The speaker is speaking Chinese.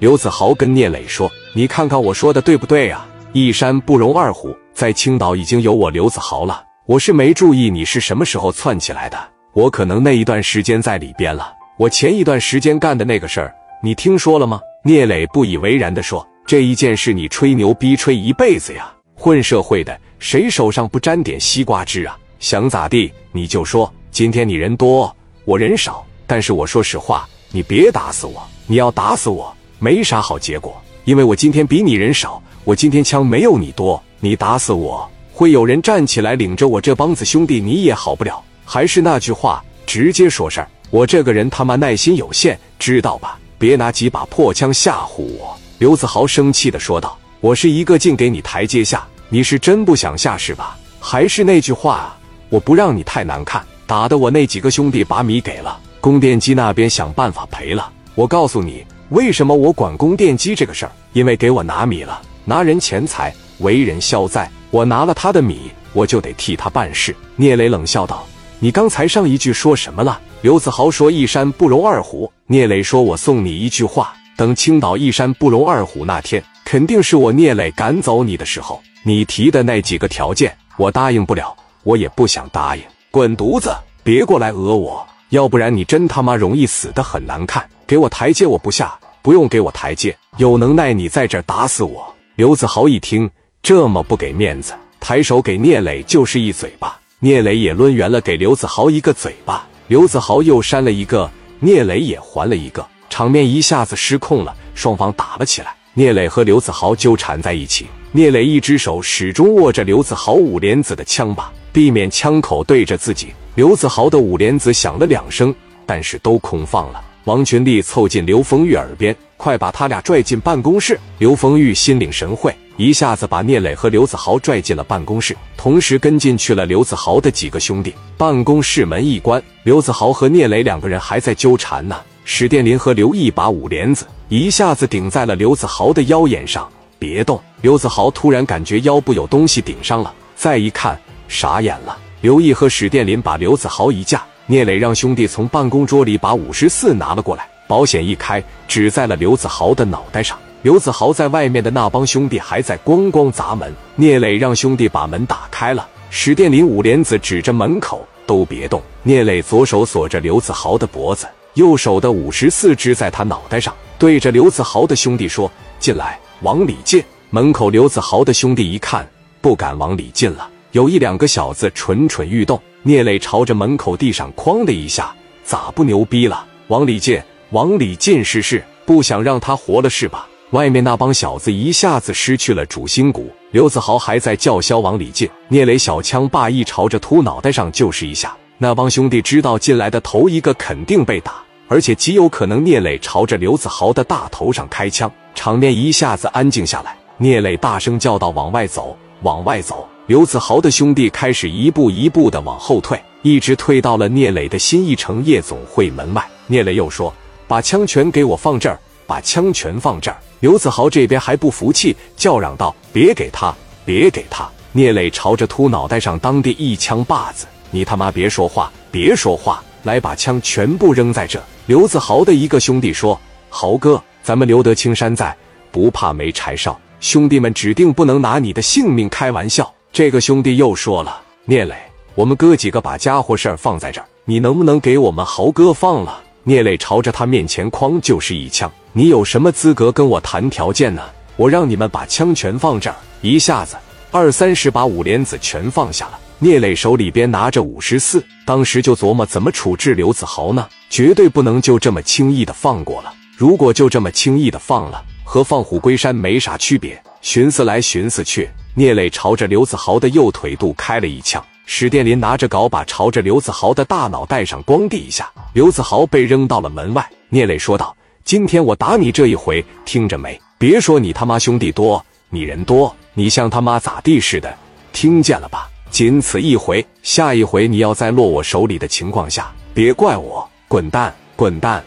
刘子豪跟聂磊说：“你看看我说的对不对呀？一山不容二虎，在青岛已经有我刘子豪了。我是没注意你是什么时候窜起来的，我可能那一段时间在里边了。我前一段时间干的那个事儿，你听说了吗？”聂磊不以为然的说：“这一件事你吹牛逼吹一辈子呀！混社会的，谁手上不沾点西瓜汁啊？想咋地你就说。今天你人多，我人少，但是我说实话，你别打死我。你要打死我，没啥好结果，因为我今天比你人少，我今天枪没有你多。你打死我，会有人站起来领着我这帮子兄弟，你也好不了。还是那句话，直接说事儿。我这个人他妈耐心有限，知道吧？”别拿几把破枪吓唬我！”刘子豪生气的说道，“我是一个劲给你台阶下，你是真不想下是吧？还是那句话，我不让你太难看，打的我那几个兄弟把米给了，供电机那边想办法赔了。我告诉你，为什么我管供电机这个事儿？因为给我拿米了，拿人钱财，为人消灾。我拿了他的米，我就得替他办事。”聂磊冷笑道。你刚才上一句说什么了？刘子豪说：“一山不容二虎。”聂磊说：“我送你一句话，等青岛一山不容二虎那天，肯定是我聂磊赶走你的时候。你提的那几个条件，我答应不了，我也不想答应。滚犊子，别过来讹我，要不然你真他妈容易死的很难看。给我台阶，我不下，不用给我台阶，有能耐你在这打死我。”刘子豪一听这么不给面子，抬手给聂磊就是一嘴巴。聂磊也抡圆了，给刘子豪一个嘴巴。刘子豪又扇了一个，聂磊也还了一个，场面一下子失控了，双方打了起来。聂磊和刘子豪纠缠在一起，聂磊一只手始终握着刘子豪五莲子的枪把，避免枪口对着自己。刘子豪的五莲子响了两声，但是都空放了。王群力凑近刘丰玉耳边：“快把他俩拽进办公室。”刘丰玉心领神会。一下子把聂磊和刘子豪拽进了办公室，同时跟进去了刘子豪的几个兄弟。办公室门一关，刘子豪和聂磊两个人还在纠缠呢。史殿林和刘毅把五莲子一下子顶在了刘子豪的腰眼上，别动。刘子豪突然感觉腰部有东西顶上了，再一看傻眼了。刘毅和史殿林把刘子豪一架，聂磊让兄弟从办公桌里把五十四拿了过来，保险一开，指在了刘子豪的脑袋上。刘子豪在外面的那帮兄弟还在咣咣砸门，聂磊让兄弟把门打开了。史殿林、五莲子指着门口，都别动。聂磊左手锁着刘子豪的脖子，右手的五十四支在他脑袋上，对着刘子豪的兄弟说：“进来，往里进。”门口刘子豪的兄弟一看，不敢往里进了。有一两个小子蠢蠢欲动。聂磊朝着门口地上哐的一下：“咋不牛逼了？往里进，往里进试试，不想让他活了是吧？”外面那帮小子一下子失去了主心骨，刘子豪还在叫嚣往里进，聂磊小枪霸一朝着秃脑袋上就是一下。那帮兄弟知道进来的头一个肯定被打，而且极有可能聂磊朝着刘子豪的大头上开枪，场面一下子安静下来。聂磊大声叫道：“往外走，往外走！”刘子豪的兄弟开始一步一步的往后退，一直退到了聂磊的新一城夜总会门外。聂磊又说：“把枪全给我放这儿，把枪全放这儿。”刘子豪这边还不服气，叫嚷道：“别给他，别给他！”聂磊朝着秃脑袋上当地一枪把子：“你他妈别说话，别说话！来，把枪全部扔在这！”刘子豪的一个兄弟说：“豪哥，咱们留得青山在，不怕没柴烧。兄弟们指定不能拿你的性命开玩笑。”这个兄弟又说了：“聂磊，我们哥几个把家伙事儿放在这儿，你能不能给我们豪哥放了？”聂磊朝着他面前哐就是一枪。你有什么资格跟我谈条件呢？我让你们把枪全放这儿，一下子二三十把五莲子全放下了。聂磊手里边拿着五十四，当时就琢磨怎么处置刘子豪呢？绝对不能就这么轻易的放过了。如果就这么轻易的放了，和放虎归山没啥区别。寻思来寻思去，聂磊朝着刘子豪的右腿肚开了一枪。史殿林拿着镐把朝着刘子豪的大脑袋上咣地一下，刘子豪被扔到了门外。聂磊说道。今天我打你这一回，听着没？别说你他妈兄弟多，你人多，你像他妈咋地似的，听见了吧？仅此一回，下一回你要再落我手里的情况下，别怪我，滚蛋，滚蛋！